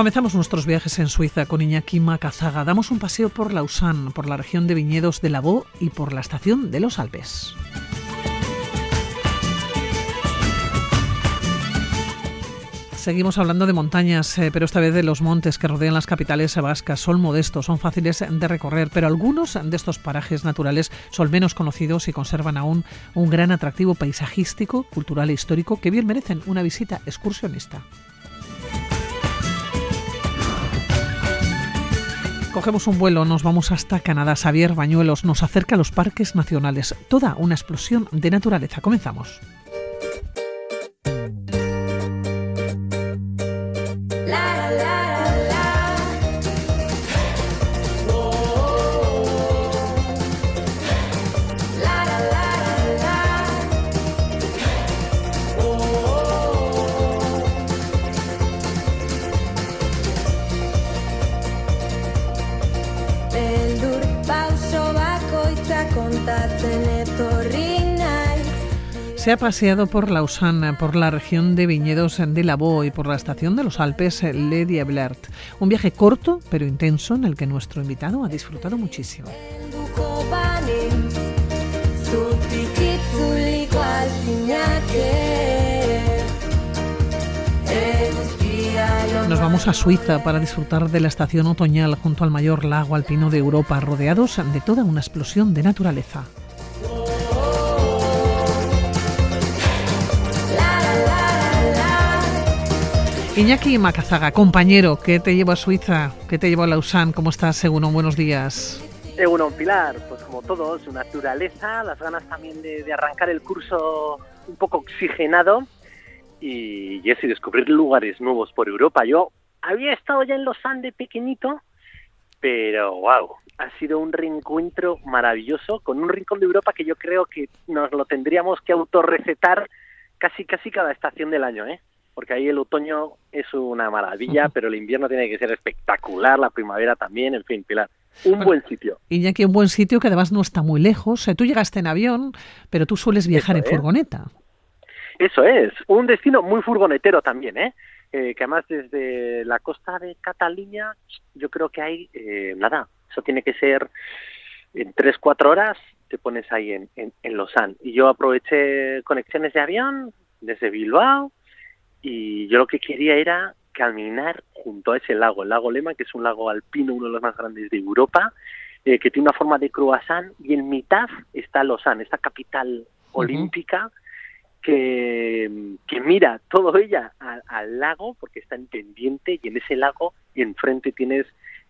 Comenzamos nuestros viajes en Suiza con Iñaki Macazaga. Damos un paseo por Lausanne, por la región de viñedos de Lavaux y por la estación de los Alpes. Seguimos hablando de montañas, eh, pero esta vez de los montes que rodean las capitales vascas. Son modestos, son fáciles de recorrer, pero algunos de estos parajes naturales son menos conocidos y conservan aún un gran atractivo paisajístico, cultural e histórico que bien merecen una visita excursionista. Cogemos un vuelo, nos vamos hasta Canadá. Xavier Bañuelos nos acerca a los parques nacionales. Toda una explosión de naturaleza. Comenzamos. Se ha paseado por Lausanne, por la región de viñedos de Lavaux y por la estación de los Alpes Lady Eblert. Un viaje corto pero intenso en el que nuestro invitado ha disfrutado muchísimo. Nos vamos a Suiza para disfrutar de la estación otoñal junto al mayor lago alpino de Europa, rodeados de toda una explosión de naturaleza. Iñaki Macazaga, compañero, ¿qué te llevo a Suiza? ¿Qué te llevo a Lausanne? ¿Cómo estás, Según Buenos días. Según Pilar, pues como todos, naturaleza, las ganas también de, arrancar el curso un poco oxigenado y, y descubrir lugares nuevos por Europa. Yo había estado ya en Lausanne de pequeñito, pero wow, ha sido un reencuentro maravilloso con un rincón de Europa que yo creo que nos lo tendríamos que autorrecetar casi casi cada estación del año, ¿eh? Porque ahí el otoño es una maravilla, pero el invierno tiene que ser espectacular, la primavera también, en fin, Pilar. Un buen sitio. Y ya que un buen sitio que además no está muy lejos. Tú llegaste en avión, pero tú sueles viajar en furgoneta. Eso es, un destino muy furgonetero también, ¿eh? ¿eh? que además desde la costa de Cataluña yo creo que hay, eh, nada, eso tiene que ser en tres, cuatro horas te pones ahí en, en, en Lausanne. Y yo aproveché conexiones de avión desde Bilbao, y yo lo que quería era caminar junto a ese lago, el lago Lema, que es un lago alpino, uno de los más grandes de Europa, eh, que tiene una forma de croissant, y en mitad está Lausanne, esta capital olímpica, que, que, mira todo ella al, lago, porque está en pendiente, y en ese lago enfrente tienes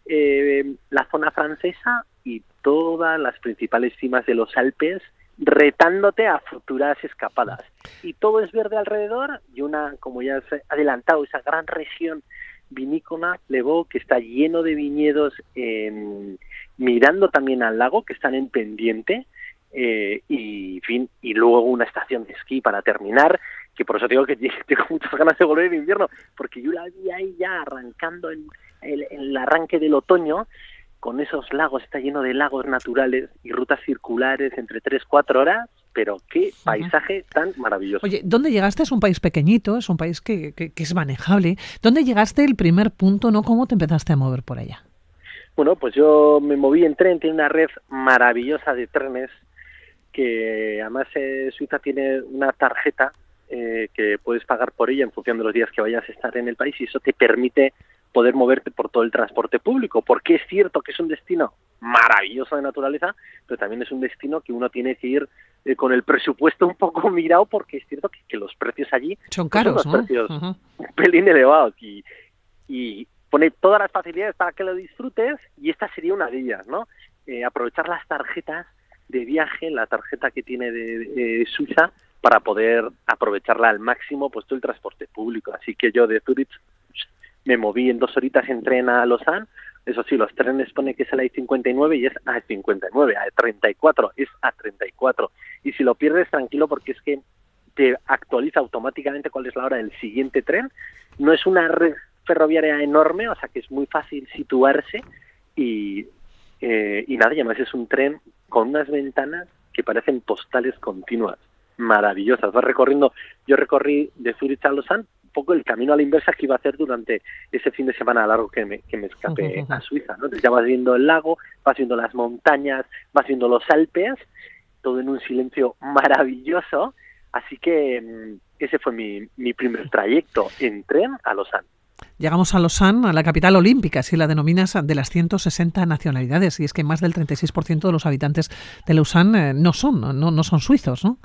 eh, la zona francesa y todas las principales cimas de los Alpes, retándote a futuras escapadas. Y todo es verde alrededor y una, como ya has adelantado, esa gran región vinícola, Levo, que está lleno de viñedos mirando también al lago, que están en pendiente, eh, y, fin, y luego una estación de esquí para terminar, que por eso digo que tengo muchas ganas de volver en invierno, porque yo la vi ahí ya arrancando en el arranque del otoño, con esos lagos, está lleno de lagos naturales y rutas circulares entre 3, 4 horas, pero qué paisaje tan maravilloso. Oye, ¿dónde llegaste? Es un país pequeñito, es un país que, que, es manejable. ¿Dónde llegaste el primer punto, no? ¿Cómo te empezaste a mover por allá? Bueno, pues yo me moví en tren, tiene una red maravillosa de trenes que además eh, Suiza tiene una tarjeta eh, que puedes pagar por ella en función de los días que vayas a estar en el país y eso te permite poder moverte por todo el transporte público, porque es cierto que es un destino maravilloso de naturaleza, pero también es un destino que uno tiene que ir eh, con el presupuesto un poco mirado, porque es cierto que, los precios allí son caros, son precios un pelín elevados y, y pone todas las facilidades para que lo disfrutes y esta sería una de ellas, ¿no? Eh, aprovechar las tarjetas de viaje, la tarjeta que tiene de, Suiza, para poder aprovecharla al máximo pues todo el transporte público. Así que yo de Zurich me moví en dos horitas en tren a Lausanne. Eso sí, los trenes pone que es a la I-59 y es a 59, a 34, es a 34. Y si lo pierdes, tranquilo, porque es que te actualiza automáticamente cuál es la hora del siguiente tren. No es una red ferroviaria enorme, o sea que es muy fácil situarse y, eh, y nada, y además es un tren con unas ventanas que parecen postales continuas, maravillosas. Vas recorriendo, yo recorrí de Zurich a Lausanne poco el camino a la inversa que iba a hacer durante ese fin de semana largo que me, que me escapé a Suiza, ¿no? Entonces ya vas viendo el lago, vas viendo las montañas, vas viendo los Alpes, todo en un silencio maravilloso, así que mm, ese fue mi, mi primer trayecto en tren a Lausanne. Llegamos a Lausanne, a la capital olímpica, si la denominas, de las 160 nacionalidades. Y es que más del 36% de los habitantes de Lausanne eh, no son, no, no son suizos, ¿no?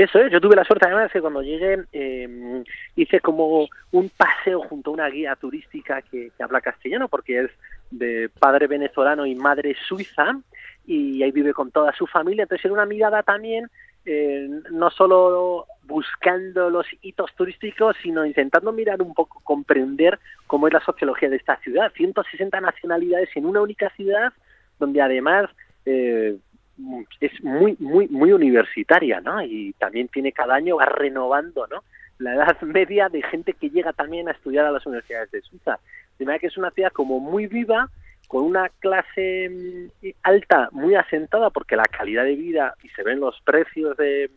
Eso es, yo tuve la suerte además que cuando llegué eh, hice como un paseo junto a una guía turística que, habla castellano porque es de padre venezolano y madre suiza y ahí vive con toda su familia, entonces era una mirada también eh, no solo buscando los hitos turísticos, sino intentando mirar un poco, comprender cómo es la sociología de esta ciudad. 160 nacionalidades en una única ciudad, donde además eh, es muy, muy, muy universitaria, ¿no? Y también tiene cada año, va renovando, ¿no? La edad media de gente que llega también a estudiar a las universidades de Suiza. De manera que es una ciudad como muy viva, con una clase mm, alta muy asentada, porque la calidad de vida, y se ven los precios de,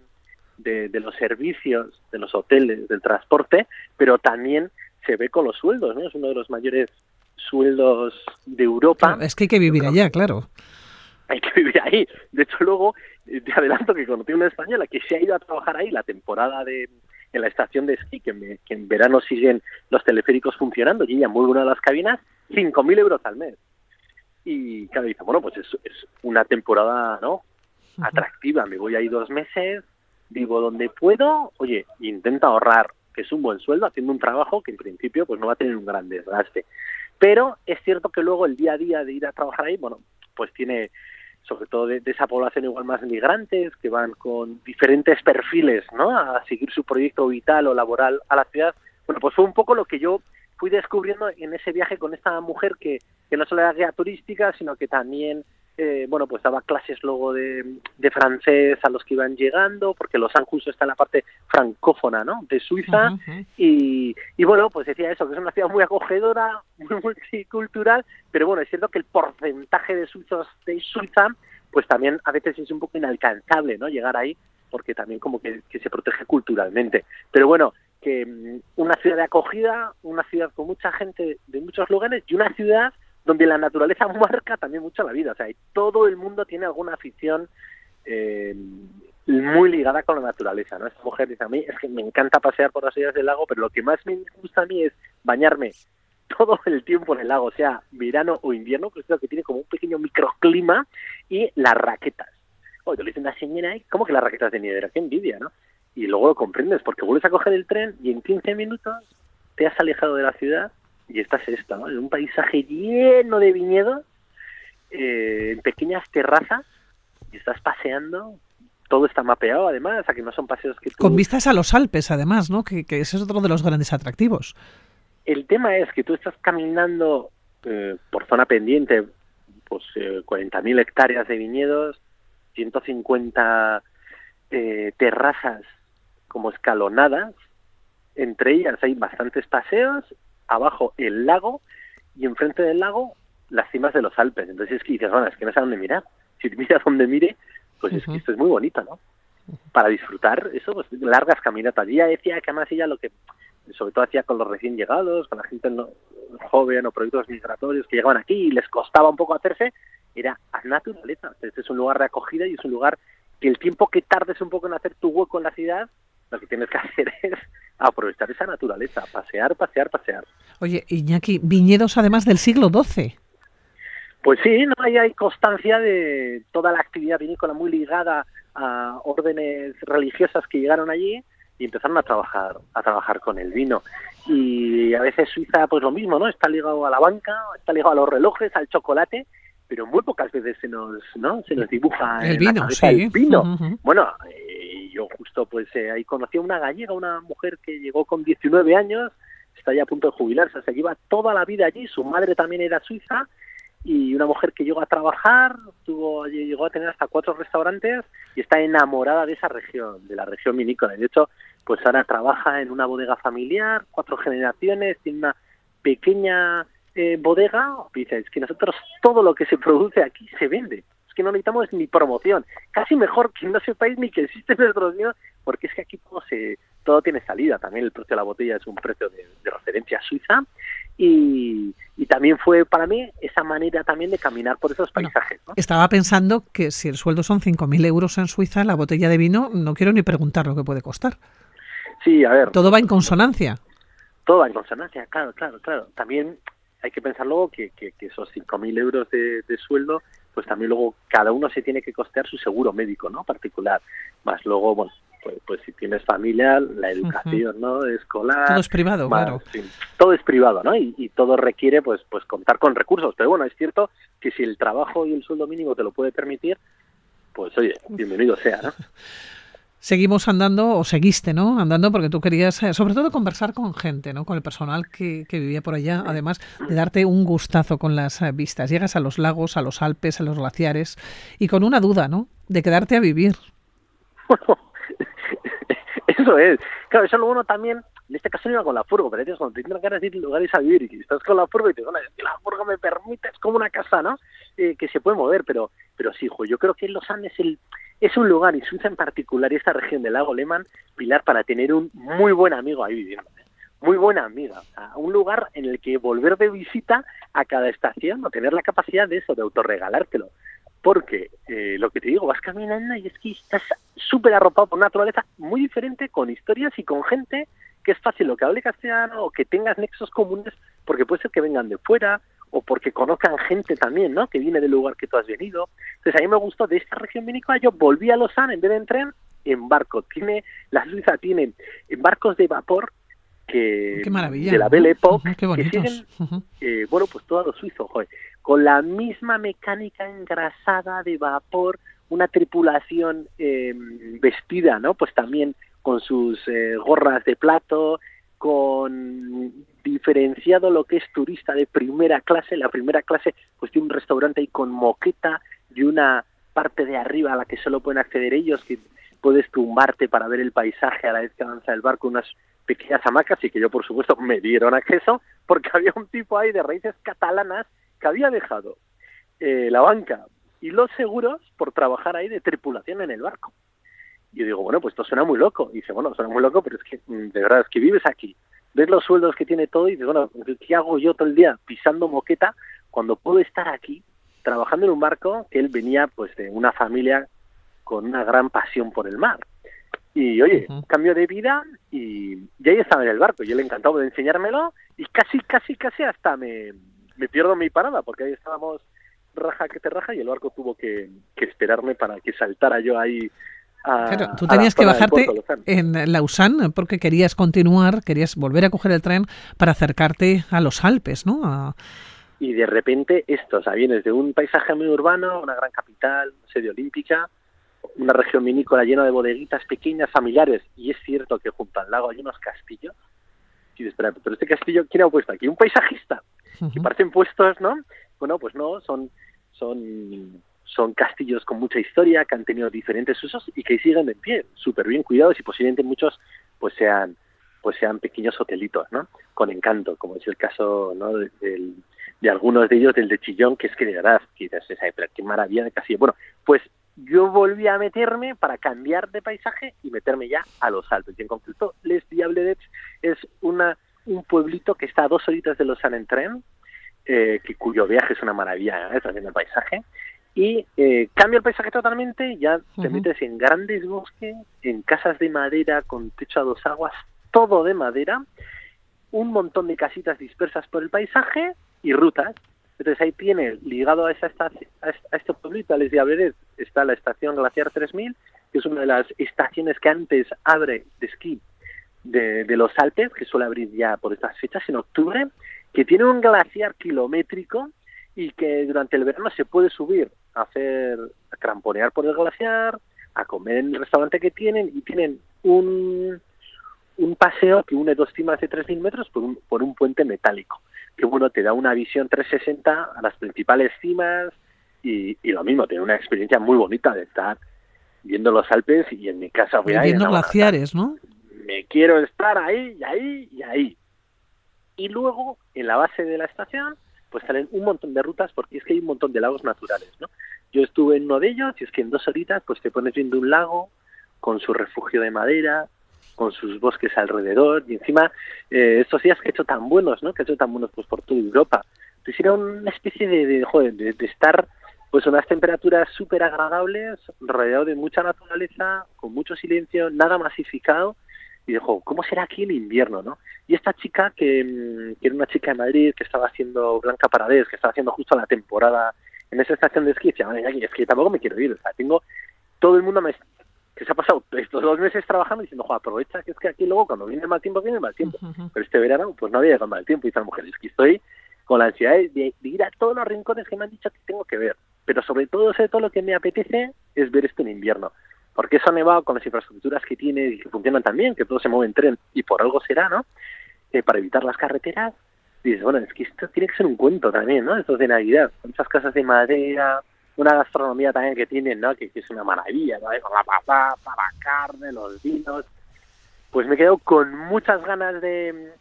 de, los servicios, de los hoteles, del transporte, pero también se ve con los sueldos, ¿no? Es uno de los mayores sueldos de Europa. es que hay que vivir allá, claro hay que vivir ahí. De hecho, luego eh, te adelanto que conocí una española que se ha ido a trabajar ahí la temporada de en la estación de esquí, que, en verano siguen los teleféricos funcionando, y ella mueve una de las cabinas, 5.000 euros al mes. Y cada dice, bueno, pues es, es una temporada, ¿no? Atractiva, me voy ahí dos meses, vivo donde puedo, oye, intenta ahorrar, que es un buen sueldo, haciendo un trabajo que en principio pues no va a tener un gran desgaste. Pero es cierto que luego el día a día de ir a trabajar ahí, bueno, pues tiene sobre todo de, esa población igual más migrantes que van con diferentes perfiles ¿no? a seguir su proyecto vital o laboral a la ciudad. Bueno, pues fue un poco lo que yo fui descubriendo en ese viaje con esta mujer que, que no solo era guía turística, sino que también eh, bueno, pues daba clases luego de, de, francés a los que iban llegando, porque Los Ángeles está en la parte francófona, ¿no? De Suiza, y, y, bueno, pues decía eso, que es una ciudad muy acogedora, muy multicultural, pero bueno, es cierto que el porcentaje de suizos de Suiza, pues también a veces es un poco inalcanzable, ¿no? Llegar ahí, porque también como que, que se protege culturalmente. Pero bueno, que mm, una ciudad de acogida, una ciudad con mucha gente de muchos lugares y una ciudad donde la naturaleza marca también mucho la vida. O sea, todo el mundo tiene alguna afición eh, muy ligada con la naturaleza, ¿no? Esta mujer dice a mí, es que me encanta pasear por las orillas del lago, pero lo que más me gusta a mí es bañarme todo el tiempo en el lago, sea verano o invierno, que es lo que tiene como un pequeño microclima, y las raquetas. Oye, le dice una señora, ¿cómo que las raquetas de nieve? Qué envidia, ¿no? Y luego lo comprendes, porque vuelves a coger el tren y en 15 minutos te has alejado de la ciudad y esta es esta, ¿no? En un paisaje lleno de viñedos, eh, en pequeñas terrazas, y estás paseando, todo está mapeado además, a que no son paseos que Con vistas a los Alpes además, ¿no? Que, ese es otro de los grandes atractivos. El tema es que tú estás caminando eh, por zona pendiente, pues eh, 40.000 hectáreas de viñedos, 150 eh, terrazas como escalonadas, entre ellas hay bastantes paseos abajo el lago y enfrente del lago las cimas de los Alpes. Entonces es que dices, bueno, es que no sé a dónde mirar. Si miras donde mire, pues es que esto es muy bonito, ¿no? Para disfrutar eso, pues largas caminatas. Y ella decía que además ella lo que sobre todo hacía con los recién llegados, con la gente no, joven o proyectos migratorios que llegaban aquí y les costaba un poco hacerse, era a naturaleza. Este es un lugar de acogida y es un lugar que el tiempo que tardes un poco en hacer tu hueco en la ciudad, lo que tienes que hacer es aprovechar esa naturaleza, pasear, pasear, pasear. Oye, Iñaki, viñedos además del siglo XII. Pues sí, no hay, hay constancia de toda la actividad vinícola muy ligada a órdenes religiosas que llegaron allí y empezaron a trabajar a trabajar con el vino y a veces Suiza pues lo mismo no está ligado a la banca está ligado a los relojes al chocolate pero muy pocas veces se nos no se nos dibuja el vino sí. el vino bueno eh, yo justo pues eh, ahí conocí a una gallega una mujer que llegó con 19 años está ya a punto de jubilarse, se lleva toda la vida allí, su madre también era suiza y una mujer que llegó a trabajar, tuvo, llegó a tener hasta cuatro restaurantes y está enamorada de esa región, de la región vinícola. De hecho, pues ahora trabaja en una bodega familiar, cuatro generaciones, tiene una pequeña eh, bodega. dice, es que nosotros todo lo que se produce aquí se vende. Es que no necesitamos ni promoción. Casi mejor que no sepáis ni que existe nuestro vino, porque es que aquí todo se, todo tiene salida. También el precio de la botella es un precio de, referencia suiza y, también fue para mí esa manera también de caminar por esos paisajes. Estaba pensando que si el sueldo son 5.000 euros en Suiza, la botella de vino, no quiero ni preguntar lo que puede costar. Sí, a ver. Todo va en consonancia. Todo va en consonancia, claro, claro, claro. También hay que pensar luego que, que, que esos 5.000 euros de, de sueldo pues también luego cada uno se tiene que costear su seguro médico, ¿no? Particular. Más luego, bueno, pues, pues si tienes familia, la educación, ¿no? Escolar. Todo es privado, claro. todo es privado, ¿no? Y, todo requiere, pues, pues contar con recursos. Pero bueno, es cierto que si el trabajo y el sueldo mínimo te lo puede permitir, pues oye, bienvenido sea, ¿no? seguimos andando, o seguiste, ¿no? Andando porque tú querías, eh, sobre todo, conversar con gente, ¿no? Con el personal que, vivía por allá, además de darte un gustazo con las eh, vistas. Llegas a los lagos, a los Alpes, a los glaciares, y con una duda, ¿no? De quedarte a vivir. eso es. Claro, eso lo bueno también, en este caso no iba con la furgo, pero cuando te tienes ganas de ir lugares a vivir y estás con la furgo y te que la furgo me permite, es como una casa, ¿no? Eh, que se puede mover, pero, pero sí, hijo, yo creo que Los Andes el es un lugar, y Suiza en particular, y esta región del lago Lehmann, Pilar, para tener un muy buen amigo ahí viviendo. ¿eh? Muy buena amiga. un lugar en el que volver de visita a cada estación o tener la capacidad de eso, de autorregalártelo. Porque eh, lo que te digo, vas caminando y es que estás súper arropado por una naturaleza muy diferente, con historias y con gente que es fácil lo que hable castellano o que tengas nexos comunes, porque puede ser que vengan de fuera o porque conozcan gente también, ¿no? Que viene del lugar que tú has venido. Entonces a mí me gustó de esta región vinícola, yo volví a Lausanne en vez de en tren, en barco. Tiene, la Suiza tiene barcos de vapor que Qué maravilla, de la Belle Époque que siguen, eh, bueno, pues todo lo suizo, joder, con la misma mecánica engrasada de vapor, una tripulación eh, vestida, ¿no? Pues también con sus eh, gorras de plato, con diferenciado lo que es turista de primera clase. La primera clase pues tiene un restaurante ahí con moqueta y una parte de arriba a la que solo pueden acceder ellos, que puedes tumbarte para ver el paisaje a la vez que avanza el barco, unas pequeñas hamacas y que yo por supuesto me dieron acceso porque había un tipo ahí de raíces catalanas que había dejado eh, la banca y los seguros por trabajar ahí de tripulación en el barco. Y yo digo, bueno, pues esto suena muy loco. Y dice, bueno, suena muy loco, pero es que mm, de verdad es que vives aquí, ves los sueldos que tiene todo y dices, bueno, ¿qué hago yo todo el día pisando moqueta cuando puedo estar aquí trabajando en un barco que él venía pues de una familia con una gran pasión por el mar? Y oye, cambio de vida y, y, ahí estaba en el barco. Yo le encantaba de enseñármelo y casi, casi, casi hasta me, me pierdo mi parada porque ahí estábamos raja que te raja y el barco tuvo que, que esperarme para que saltara yo ahí claro, tú tenías que bajarte en Lausanne porque querías continuar, querías volver a coger el tren para acercarte a los Alpes, ¿no? Y de repente esto, o sea, vienes de un paisaje muy urbano, una gran capital, sede olímpica, una región vinícola llena de bodeguitas pequeñas, familiares, y es cierto que junto al lago hay unos castillos. Y espera, pero este castillo, ¿quién ha puesto aquí? Un paisajista. Que parecen puestos, ¿no? Bueno, pues no, son, son son castillos con mucha historia que han tenido diferentes usos y que siguen en pie, súper bien cuidados y posiblemente muchos pues sean pues sean pequeños hotelitos, ¿no? Con encanto, como es el caso, ¿no? De, algunos de ellos, del de Chillón, que es que de verdad, quizás esa, qué maravilla de castillo. Bueno, pues yo volví a meterme para cambiar de paisaje y meterme ya a los Alpes. Y en concreto, Les Diabledets es una, un pueblito que está a dos horitas de Lausanne en tren, eh, que, cuyo viaje es una maravilla, ¿eh? también el paisaje, y eh, cambia el paisaje totalmente, ya te metes en grandes bosques, en casas de madera con techo a dos aguas, todo de madera, un montón de casitas dispersas por el paisaje y rutas. Entonces ahí tiene, ligado a, esa estación, a este pueblito, a Les Diablerets, está la estación Glaciar 3000, que es una de las estaciones que antes abre de esquí de, de los Alpes, que suele abrir ya por estas fechas, en octubre, que tiene un glaciar kilométrico y que durante el verano se puede subir a hacer a cramponear por el glaciar, a comer en el restaurante que tienen y tienen un, un paseo que une dos cimas de 3.000 metros por un, por un puente metálico, que bueno, te da una visión 360 a las principales cimas y, y lo mismo, tiene una experiencia muy bonita de estar viendo los Alpes y en mi casa voy a Viendo glaciares, ¿no? Me quiero estar ahí y ahí y ahí. Y luego, en la base de la estación, pues salen un montón de rutas porque es que hay un montón de lagos naturales, ¿no? Yo estuve en uno de ellos y es que en dos horitas pues te pones viendo un lago con su refugio de madera, con sus bosques alrededor y encima eh, estos días que he hecho tan buenos, ¿no? Que he hecho tan buenos pues por toda Europa. Entonces era una especie de, de, joder, de, de estar pues unas temperaturas súper agradables, rodeado de mucha naturaleza, con mucho silencio, nada masificado. Y dijo, ¿cómo será aquí en invierno, no? Y esta chica, que, mm, que era una chica de Madrid, que estaba haciendo Blanca Paradés, que estaba haciendo justo la temporada en esa estación de esquí, decía, es que tampoco me quiero ir, o sea, tengo todo el mundo me, que se ha pasado estos dos meses trabajando diciendo, jo, aprovecha que es que aquí luego cuando viene el mal tiempo, viene el mal tiempo. Pero este verano, pues no había llegado mal tiempo. Y dice la mujer, es que estoy con la ansiedad de, de, ir a todos los rincones que me han dicho que tengo que ver. Pero sobre todo, sobre todo lo que me apetece es ver esto en invierno. Porque eso ha nevado con las infraestructuras que tiene y que funcionan también, que todo se mueve en tren y por algo será, ¿no? Eh, para evitar las carreteras. Dices, bueno, es que esto tiene que ser un cuento también, ¿no? Esto de Navidad. Muchas casas de madera, una gastronomía también que tienen, ¿no? Que, que es una maravilla, ¿no? Con la patata, la carne, los vinos. Pues me quedo con muchas ganas de,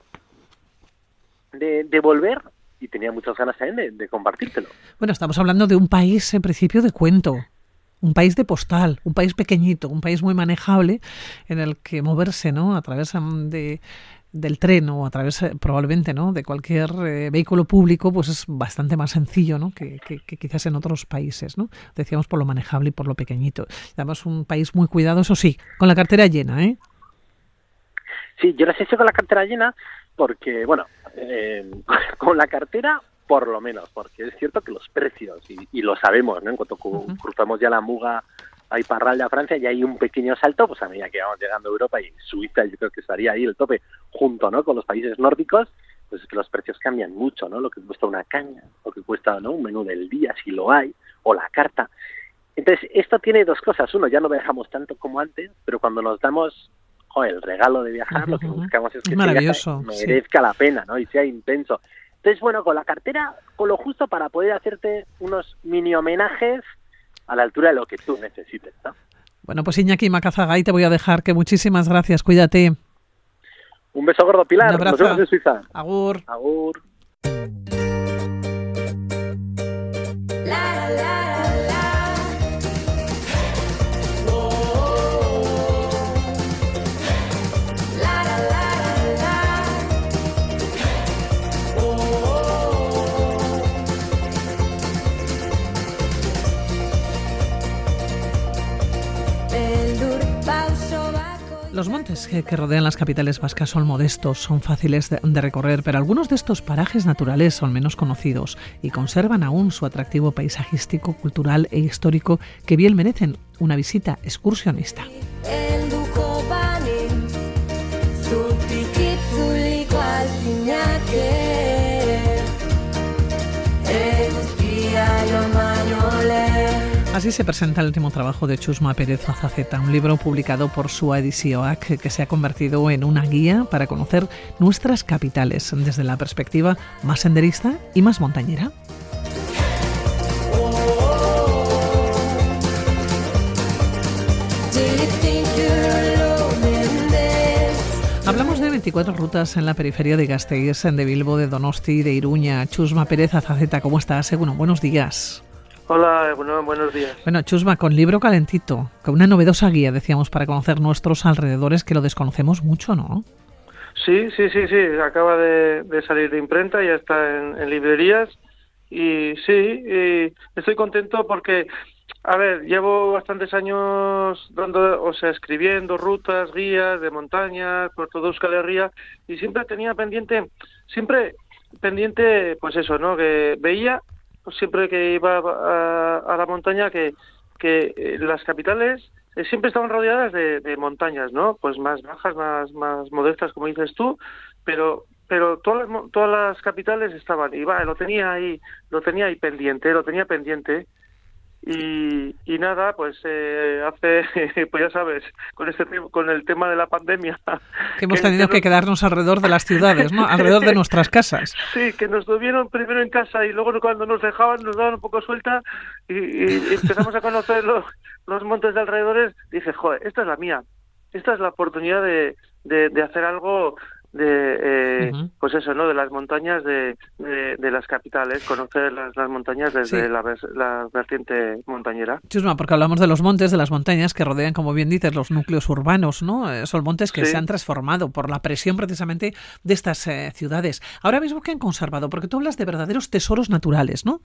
de, de volver y tenía muchas ganas también de, de, compartírtelo. Bueno, estamos hablando de un país en principio de cuento, un país de postal, un país pequeñito, un país muy manejable en el que moverse, ¿no? A través de del tren o a través probablemente no de cualquier eh, vehículo público pues es bastante más sencillo ¿no? Que, quizás en otros países no decíamos por lo manejable y por lo pequeñito además un país muy cuidado eso sí con la cartera llena eh sí yo las he hecho con la cartera llena porque bueno eh, con la cartera por lo menos porque es cierto que los precios y, y lo sabemos no en cuanto uh -huh. cruzamos ya la muga hay Parral de Francia y hay un pequeño salto, pues a medida que vamos llegando a Europa y Suiza yo creo que estaría ahí el tope, junto ¿no? con los países nórdicos, pues es que los precios cambian mucho, ¿no? Lo que cuesta una caña, lo que cuesta ¿no? un menú del día, si lo hay, o la carta. Entonces, esto tiene dos cosas. Uno, ya no viajamos tanto como antes, pero cuando nos damos el regalo de viajar, uh -huh. lo que buscamos es que merezca sí. la pena, ¿no? Y sea intenso. Entonces, bueno, con la cartera, con lo justo para poder hacerte unos mini homenajes a la altura de lo que tú necesites. ¿no? Bueno, pues Iñaki Macazagay, te voy a dejar que muchísimas gracias, cuídate. Un beso gordo, Pilar. Un abrazo. Nos vemos en Suiza. Agur. Agur. La, la, la. Los montes que, rodean las capitales vascas son modestos, son fáciles de, de, recorrer, pero algunos de estos parajes naturales son menos conocidos y conservan aún su atractivo paisajístico, cultural e histórico que bien merecen una visita excursionista. Así se presenta el último trabajo de Chusma Pérez Azaceta, un libro publicado por Sua Edisioac que se ha convertido en una guía para conocer nuestras capitales desde la perspectiva más senderista y más montañera. Hablamos de 24 rutas en la periferia de Gasteiz, de Bilbo, de Donosti, de Iruña. Chusma Pérez Azaceta, ¿cómo estás? Bueno, buenos días. Hola, bueno, buenos días. Bueno, Chusma, con libro calentito, con una novedosa guía, decíamos, para conocer nuestros alrededores, que lo desconocemos mucho, ¿no? Sí, sí, sí, sí, acaba de, de salir de imprenta, ya está en, en, librerías y sí, y estoy contento porque, a ver, llevo bastantes años dando, o sea, escribiendo rutas, guías de montaña por toda Euskal Herria y siempre tenía pendiente, siempre pendiente, pues eso, ¿no? Que veía siempre que iba a, a la montaña que, que eh, las capitales eh, siempre estaban rodeadas de, de, montañas, ¿no? Pues más bajas, más, más modestas, como dices tú, pero pero todas las, todas las capitales estaban va, lo tenía ahí, lo tenía ahí pendiente, lo tenía pendiente y, y nada, pues eh, hace, pues ya sabes, con este con el tema de la pandemia. Que hemos tenido que, que quedarnos alrededor de las ciudades, ¿no? alrededor de nuestras casas. Sí, que nos tuvieron primero en casa y luego cuando nos dejaban nos daban un poco suelta y, y empezamos a conocer los, los montes de alrededores. Dices, joder, esta es la mía, esta es la oportunidad de, de, de hacer algo de eh, pues eso no de las montañas de, de, de las capitales conocer las, las montañas desde Sí. la, vertiente montañera Chusma, porque hablamos de los montes, de las montañas que rodean, como bien dices, los núcleos urbanos, ¿no? Eh, Son montes que Sí. se han transformado por la presión precisamente de estas eh, ciudades. Ahora mismo, ¿qué han conservado? Porque tú hablas de verdaderos tesoros naturales, ¿no?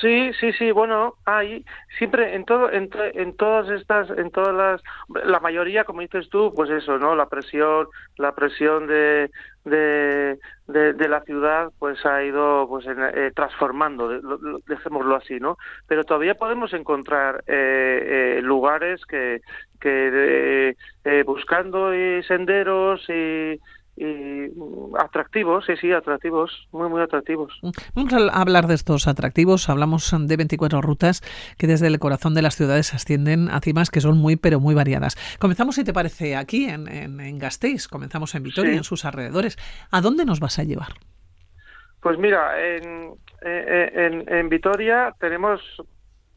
Sí, sí, sí, bueno, hay siempre en todo, en, to- en todas estas, en todas las, la mayoría, como dices tú, pues eso, ¿no? La presión, la presión de, de, de, la ciudad, pues ha ido, pues, en- eh, transformando, de- lo- lo- dejémoslo así, ¿no? Pero todavía podemos encontrar eh, eh, lugares que, que eh, eh, buscando senderos y, y mm, atractivos, sí, sí, atractivos, muy, muy atractivos. Vamos a hablar de estos atractivos. Hablamos de 24 rutas que desde el corazón de las ciudades ascienden a cimas que son muy, pero muy variadas. Comenzamos, si te parece, aquí en, en, en Gasteiz. Comenzamos en Vitoria, Sí. en sus alrededores. ¿A dónde nos vas a llevar? Pues mira, en, eh, en, en Vitoria tenemos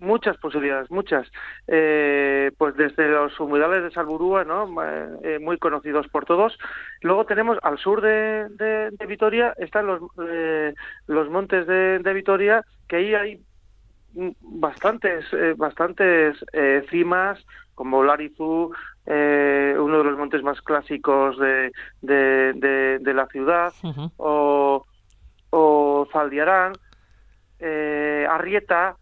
muchas posibilidades, muchas. Eh, pues desde los humedales de Salburúa, ¿no? Eh, eh, muy conocidos por todos. Luego tenemos al sur de, de- de Vitoria, están los, eh, los montes de, de Vitoria, que ahí hay bastantes, bastantes cimas, como Larizú, eh, uno de los montes más clásicos de, de, de- de la ciudad, o, o Zaldiarán, eh, Arrieta,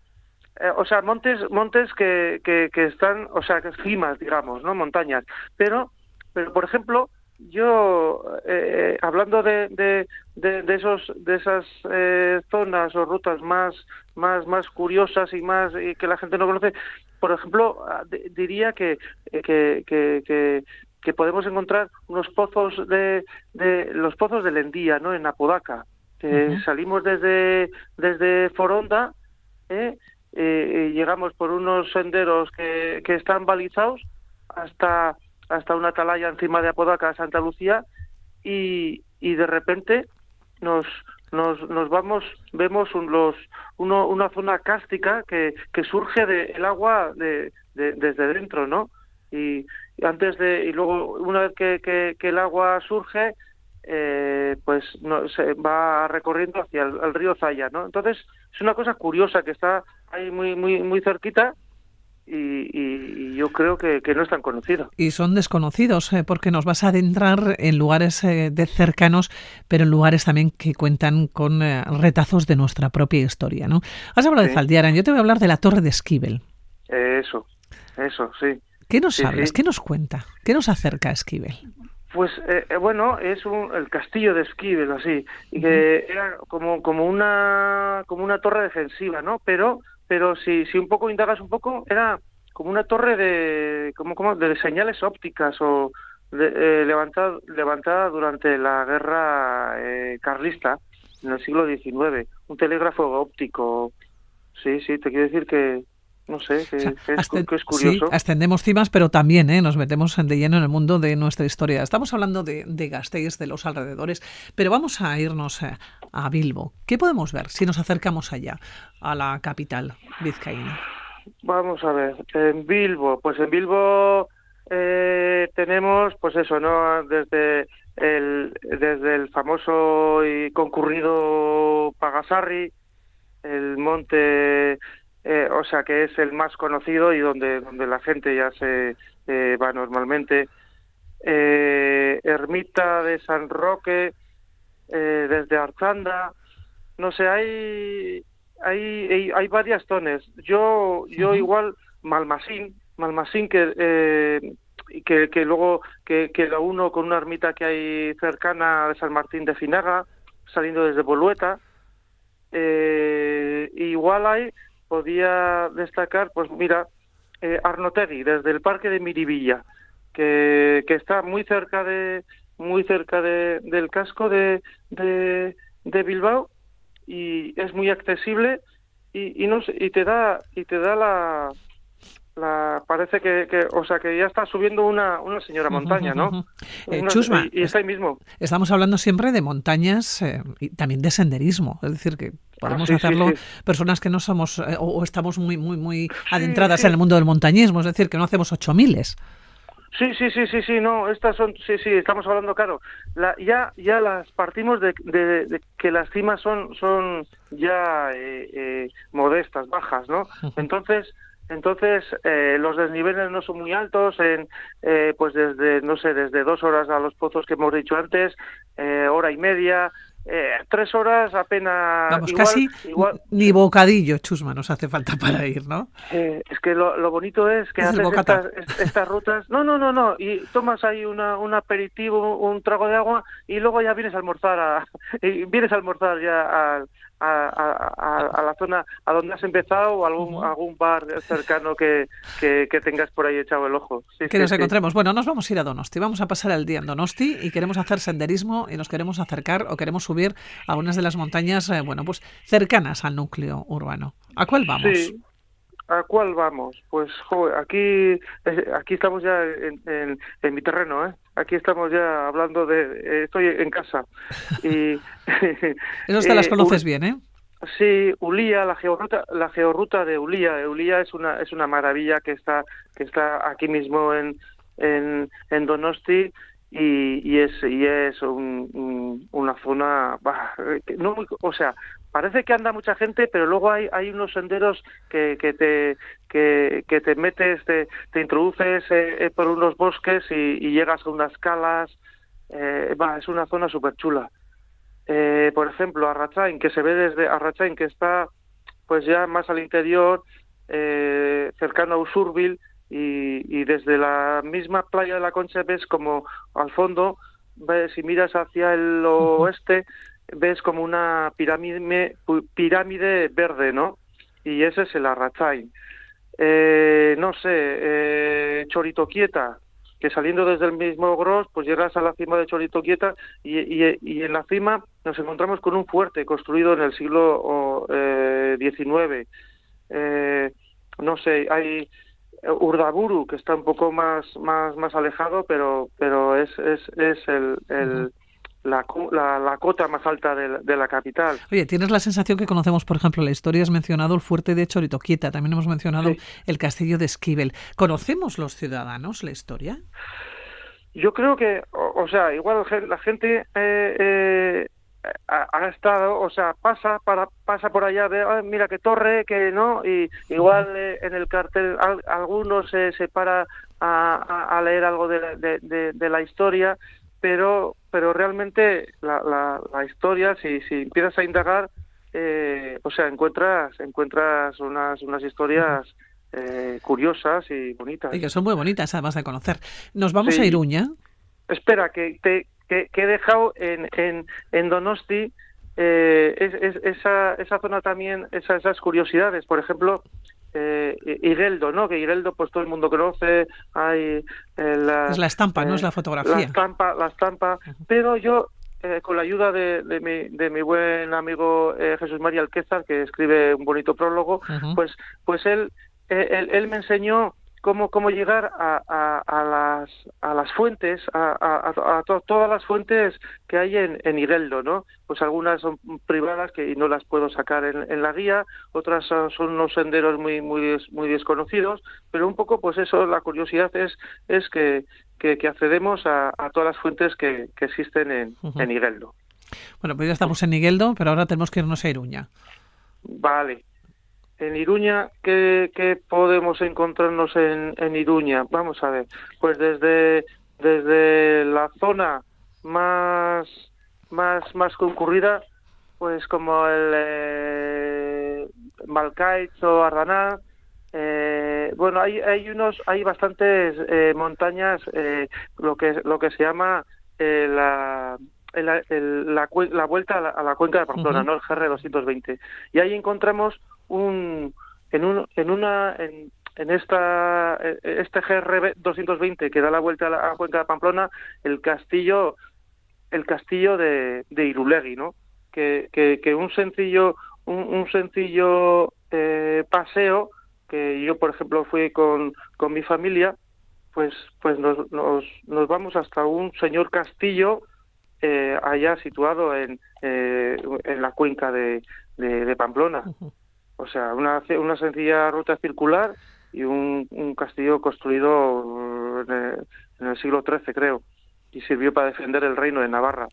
eh, o sea, montes, montes que, que, que están, o sea, que cimas, digamos, ¿no? Montañas. Pero, pero por ejemplo, yo, eh, hablando de, de, de, de esos, de esas eh, zonas o rutas más, más, más curiosas y más y que la gente no conoce, por ejemplo, ah, di- diría que, eh, que, que, que, que podemos encontrar unos pozos de, de los pozos de Lendía, ¿no? En Apodaca, que salimos desde desde Foronda, ¿eh? Eh, y llegamos por unos senderos que, que están balizados hasta hasta una atalaya encima de Apodaca, Santa Lucía, y, y de repente nos nos, nos vamos vemos un- los uno- una zona cástica que, que surge del agua de, de- desde dentro no y antes de y luego una vez que, que- que el agua surge eh, pues no, se va recorriendo hacia el, el río Zaya no entonces es una cosa curiosa que está ahí muy muy muy cerquita y, y- y yo creo que, que no es tan conocida Y son desconocidos eh, porque nos vas a adentrar en lugares eh, de cercanos, pero en lugares también que cuentan con eh, retazos de nuestra propia historia. ¿no? Has hablado de. Zaldiaran, yo te voy a hablar de la Torre de Esquivel. Eso eso sí ¿Qué nos Sí, hablas? sí. ¿Qué nos cuenta? ¿Qué nos acerca a Esquivel? Pues eh, eh, bueno, es un, el castillo de Esquivel, así, y que era como, como una como una torre defensiva, ¿no? Pero pero si, si un poco indagas un poco, era como una torre de como, como de señales ópticas o de, eh, levantada levantada durante la guerra eh, carlista en el siglo XIX, un telégrafo óptico. Sí, sí, te quiero decir que no sé, que, O sea, que es, ascen- que es sí, curioso. ascendemos cimas, pero también eh, nos metemos de lleno en el mundo de nuestra historia. Estamos hablando de, de Gasteiz, de los alrededores, pero vamos a irnos eh, a Bilbo. ¿Qué podemos ver si nos acercamos allá, a la capital vizcaína? Vamos a ver, en Bilbo, pues en Bilbo eh, tenemos, pues eso, ¿no? Desde el, desde el famoso y concurrido Pagasarri, el monte, eh, o sea, que es el más conocido y donde, donde la gente ya se eh, va normalmente. Eh, Ermita de San Roque, eh, desde Arzanda, no sé, hay, hay, hay, varias zonas. Yo, yo igual, Malmasín, Malmasín que, eh, que, que luego que, que lo uno con una ermita que hay cercana de San Martín de Finaga, saliendo desde Bolueta. Eh, igual hay, podía destacar, pues mira, eh, Arnotegui, desde el parque de Miribilla, que, que está muy cerca de muy cerca de, del casco de, de, de Bilbao y es muy accesible y, y no y te da y te da la la parece que, que o sea que ya está subiendo una, una señora montaña no. Eh, Una- Chusma, y, y está ahí mismo Estamos hablando siempre de montañas eh, y también de senderismo, es decir, que podemos Ah, sí, hacerlo sí. personas que no somos eh, o, o estamos muy muy muy adentradas en el mundo del montañismo, es decir, que no hacemos ocho miles. Sí, sí, sí, sí, sí, no, estas son, sí, sí, estamos hablando, claro, la, ya, ya las partimos de, de- de que las cimas son, son ya eh, eh, modestas, bajas, ¿no? Entonces, entonces eh, los desniveles no son muy altos, en, eh, pues desde, no sé, desde dos horas a los pozos que hemos dicho antes, eh, hora y media, eh, tres horas apenas. Vamos, igual- casi igual- ni bocadillo, chusma, nos hace falta para ir, ¿no? eh, es que lo, lo bonito es que Es haces estas, es- estas rutas. No, no, no, no. Y tomas ahí una, un aperitivo, un trago de agua y luego ya vienes a almorzar. A, y vienes a almorzar ya a, a, a- la zona a donde has empezado o algún, algún bar cercano que, que, que tengas por ahí echado el ojo. Sí, Que sí, nos sí. encontremos. Bueno, nos vamos a ir a Donosti. Vamos a pasar el día en Donosti y queremos hacer senderismo y nos queremos acercar o queremos subir a unas de las montañas, eh, bueno, pues cercanas al núcleo urbano. ¿A cuál vamos? Sí. ¿A cuál vamos? Pues, joder, aquí, eh, aquí estamos ya en, en- en mi terreno, ¿eh? Aquí estamos ya hablando de... eh, estoy en casa. Y, Esas te las eh, conoces bien, ¿eh? Sí, Ulía, la georruta, la georruta de Ulía. Ulía es una es una maravilla que está que está aquí mismo en en, en Donosti y, y es y es un- un- una zona bah, eh, no muy, o sea parece que anda mucha gente pero luego hay hay unos senderos que, que te que, que te metes te, te introduces eh, eh, por unos bosques y, y llegas a unas calas. Eh, bah, es una zona súper chula eh, por ejemplo, Arrachain, que se ve desde Arrachain, que está pues ya más al interior, eh, cercano a Usurbil, y, y desde la misma playa de la Concha ves como al fondo, ves, si miras hacia el oeste, ves como una pirámide, pirámide verde, ¿no? Y ese es el Arrachain. Eh, no sé, eh, Choritoquieta, que saliendo desde el mismo Gros, pues llegas a la cima de Choritoquieta y, y, y en la cima nos encontramos con un fuerte construido en el siglo o, eh, XIX. Eh, no sé, hay eh, Urdaburu, que está un poco más, más, más alejado, pero, pero es, es, es el- la, la, la cota más alta de la, de la capital. Oye, tienes la sensación que conocemos, por ejemplo, la historia. Has mencionado el fuerte de Choritoquieta, también hemos mencionado Sí. el castillo de Esquivel. ¿Conocemos los ciudadanos la historia? Yo creo que, o, o sea, igual la gente eh, eh, ha, ha estado, o sea, pasa para pasa por allá, ve, "Ah, mira qué torre, que no, y igual eh, en el cartel al- alguno se, se para a, leer algo de, la- de, de- de la historia, pero pero realmente la, la, la historia, si, si empiezas a indagar, eh, o sea, encuentras encuentras unas unas historias eh, curiosas y bonitas. Y que son muy bonitas, además de conocer. Nos vamos Sí. a Iruña. Espera, que, te, que, que he dejado en, en, en Donosti eh, es, es- esa, esa zona también, esa- esas curiosidades. Por ejemplo, eh, Ireldo, ¿no? Que Ireldo, pues todo el mundo conoce, hay... eh, la, Es la estampa, ¿no? eh, Es la fotografía. La estampa, la estampa. Pero yo, eh, con la ayuda de, de, mi, de mi buen amigo eh, Jesús María Alquezar, que escribe un bonito prólogo, pues, pues él, eh, él, él me enseñó cómo, cómo llegar a, a, a las, a las fuentes, a, a, a- a to- todas las fuentes que hay en, en Ireldo, ¿no? Pues algunas son privadas que y no las puedo sacar en, en la guía, otras son, son unos senderos muy, muy, muy desconocidos, pero un poco, pues eso, la curiosidad es, es que, que, que accedemos a, todas las fuentes que, que existen en, Ujú. en Ireldo. Bueno, pues ya estamos en Nigueldo, pero ahora tenemos que irnos a Iruña. Vale. En Iruña, ¿qué, qué podemos encontrarnos en, en Iruña? Vamos a ver. Pues desde, desde la zona más, más, más concurrida, pues como el eh, Malcaich o Ardaná, eh, bueno, hay, hay unos, hay bastantes eh, montañas, eh, lo que lo que se llama eh, la el- el- la, la vuelta a la, a la cuenca de Pamplona. ¿no? El GR 220. Y ahí encontramos un en un en una en, en esta eh, este GR 220 que da la vuelta a la, cuenca de Pamplona, el castillo el castillo de, de Irulegui, ¿no? Que, que, un sencillo un, un sencillo eh, paseo que yo por ejemplo fui con, con mi familia pues pues nos, nos, nos vamos hasta un señor castillo eh, allá situado en, eh, en la cuenca de, de, Pamplona. O sea una, una sencilla ruta circular y un, un castillo construido en el, en el siglo XIII, creo, y sirvió para defender el reino de Navarra.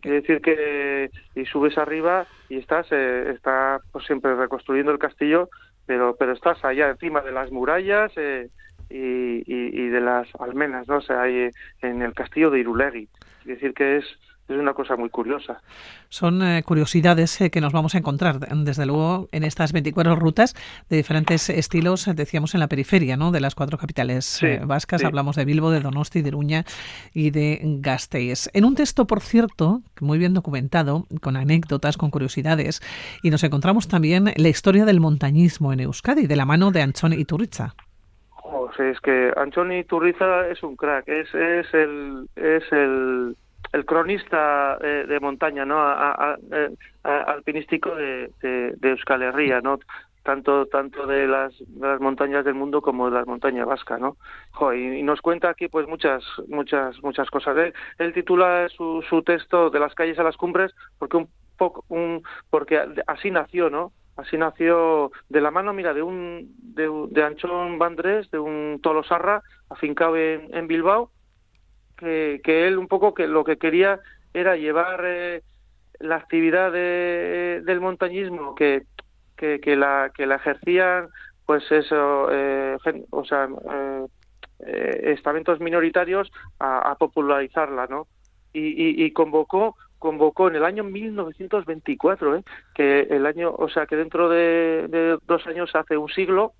Quiere decir que y subes arriba y estás eh, está pues, siempre reconstruyendo el castillo, pero pero estás allá encima de las murallas eh, y, y, de las almenas, ¿no? O sea, ahí en el castillo de Irulegui. Quiere decir que es es una cosa muy curiosa. Son eh, curiosidades eh, que nos vamos a encontrar, desde luego, en estas 24 rutas de diferentes estilos, decíamos, en la periferia ¿no? de las cuatro capitales Sí, eh, vascas. sí. Hablamos de Bilbo, de Donosti, de Iruña y de Gasteiz. En un texto, por cierto, muy bien documentado, con anécdotas, con curiosidades, y nos encontramos también la historia del montañismo en Euskadi, de la mano de Anchón Iturriza. O sea, es que Anchoni Turriza es un crack, es, es el es el, el cronista eh, de montaña, ¿no? Alpinístico de, de, de Euskal Herria, ¿no? Tanto tanto de las, de las montañas del mundo como de las montañas vascas, ¿no? Y, nos cuenta aquí pues muchas muchas muchas cosas. Él, él titula su, su texto de las calles a las cumbres porque un poco un porque así nació, ¿no? Así nació de la mano, mira, de un de, de Anchón Bandrés, de un Tolosarra afincado en Bilbao, que, que él un poco que lo que quería era llevar eh, la actividad de- del montañismo que, que, la que la ejercían pues eso eh, o sea eh, eh, estamentos minoritarios a, popularizarla no y, y, convocó convocó en el año 1924 ¿eh? que el año o sea que dentro de, de dos años hace un siglo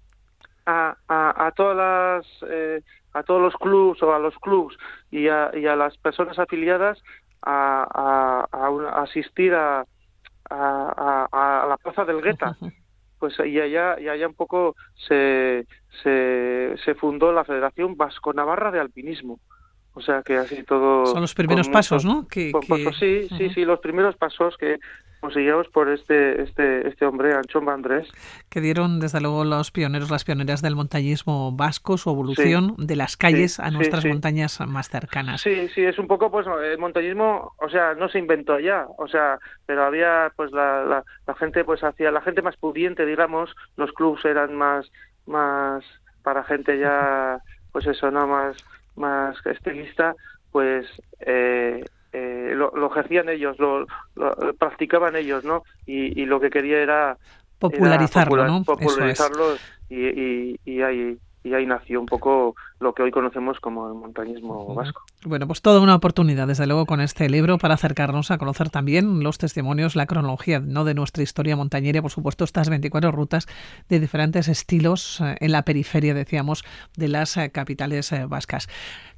a, a, a todas las eh, a todos los clubs o a los clubs y a, y a las personas afiliadas a, a, una- asistir a, la plaza del Gueta. Pues y allá y allá un poco se, se, se fundó la Federación Vasco Navarra de Alpinismo o sea que así todo Son los primeros pasos, mucho- ¿no? Que, que- pasos, sí sí Ujú. sí los primeros pasos que conseguimos por este este este hombre Anchón Bandrés que dieron desde luego los pioneros, las pioneras del montañismo vasco, su evolución de las calles sí, a sí, nuestras sí. montañas más cercanas. Sí, sí, es un poco, pues, el montañismo, o sea, no se inventó allá, o sea, pero había, pues, la, la, la gente, pues, hacía, la gente más pudiente, digamos, los clubs eran más, más, para gente ya, pues eso, ¿no? Más, más estilista, pues, eh, eh, lo, lo ejercían ellos, lo, lo practicaban ellos, ¿no? Y, y lo que quería era Popularizarlo, era ¿no? es. Popularizarlo y, y, y ahí y ahí nació un poco lo que hoy conocemos como el montañismo vasco. Bueno, pues toda una oportunidad, desde luego, con este libro para acercarnos a conocer también los testimonios, la cronología ¿no? de nuestra historia montañera, por supuesto, estas 24 rutas de diferentes estilos eh, en la periferia, decíamos, de las eh, capitales eh, vascas.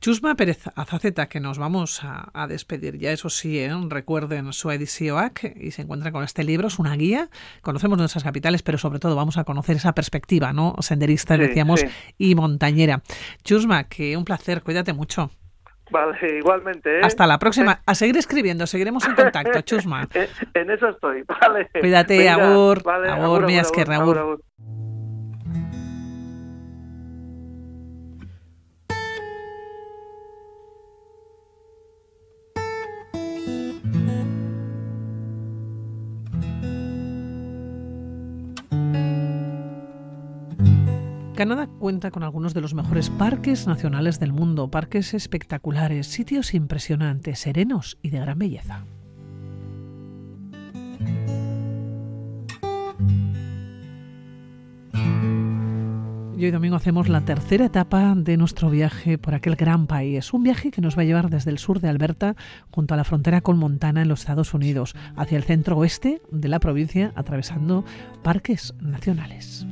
Chusma Pérez Azaceta, que nos vamos a, a despedir ya, eso sí, ¿eh? recuerden su edicióac y se encuentra con este libro, es una guía, conocemos nuestras capitales, pero sobre todo vamos a conocer esa perspectiva, ¿no? Senderista, Sí, decíamos, sí. y montañera. Chusma, que un placer, cuídate mucho. Vale, igualmente. ¿eh? Hasta la próxima. A seguir escribiendo, seguiremos en contacto, Chusma. Eh, en eso estoy, vale. Cuídate, Venga, agur, vale, agur, mi esker, agur. agur. Canadá cuenta con algunos de los mejores parques nacionales del mundo, parques espectaculares, sitios impresionantes, serenos y de gran belleza. Y hoy domingo hacemos la tercera etapa de nuestro viaje por aquel gran país. Un viaje que nos va a llevar desde el sur de Alberta, junto a la frontera con Montana en los Estados Unidos, hacia el centro oeste de la provincia, atravesando parques nacionales.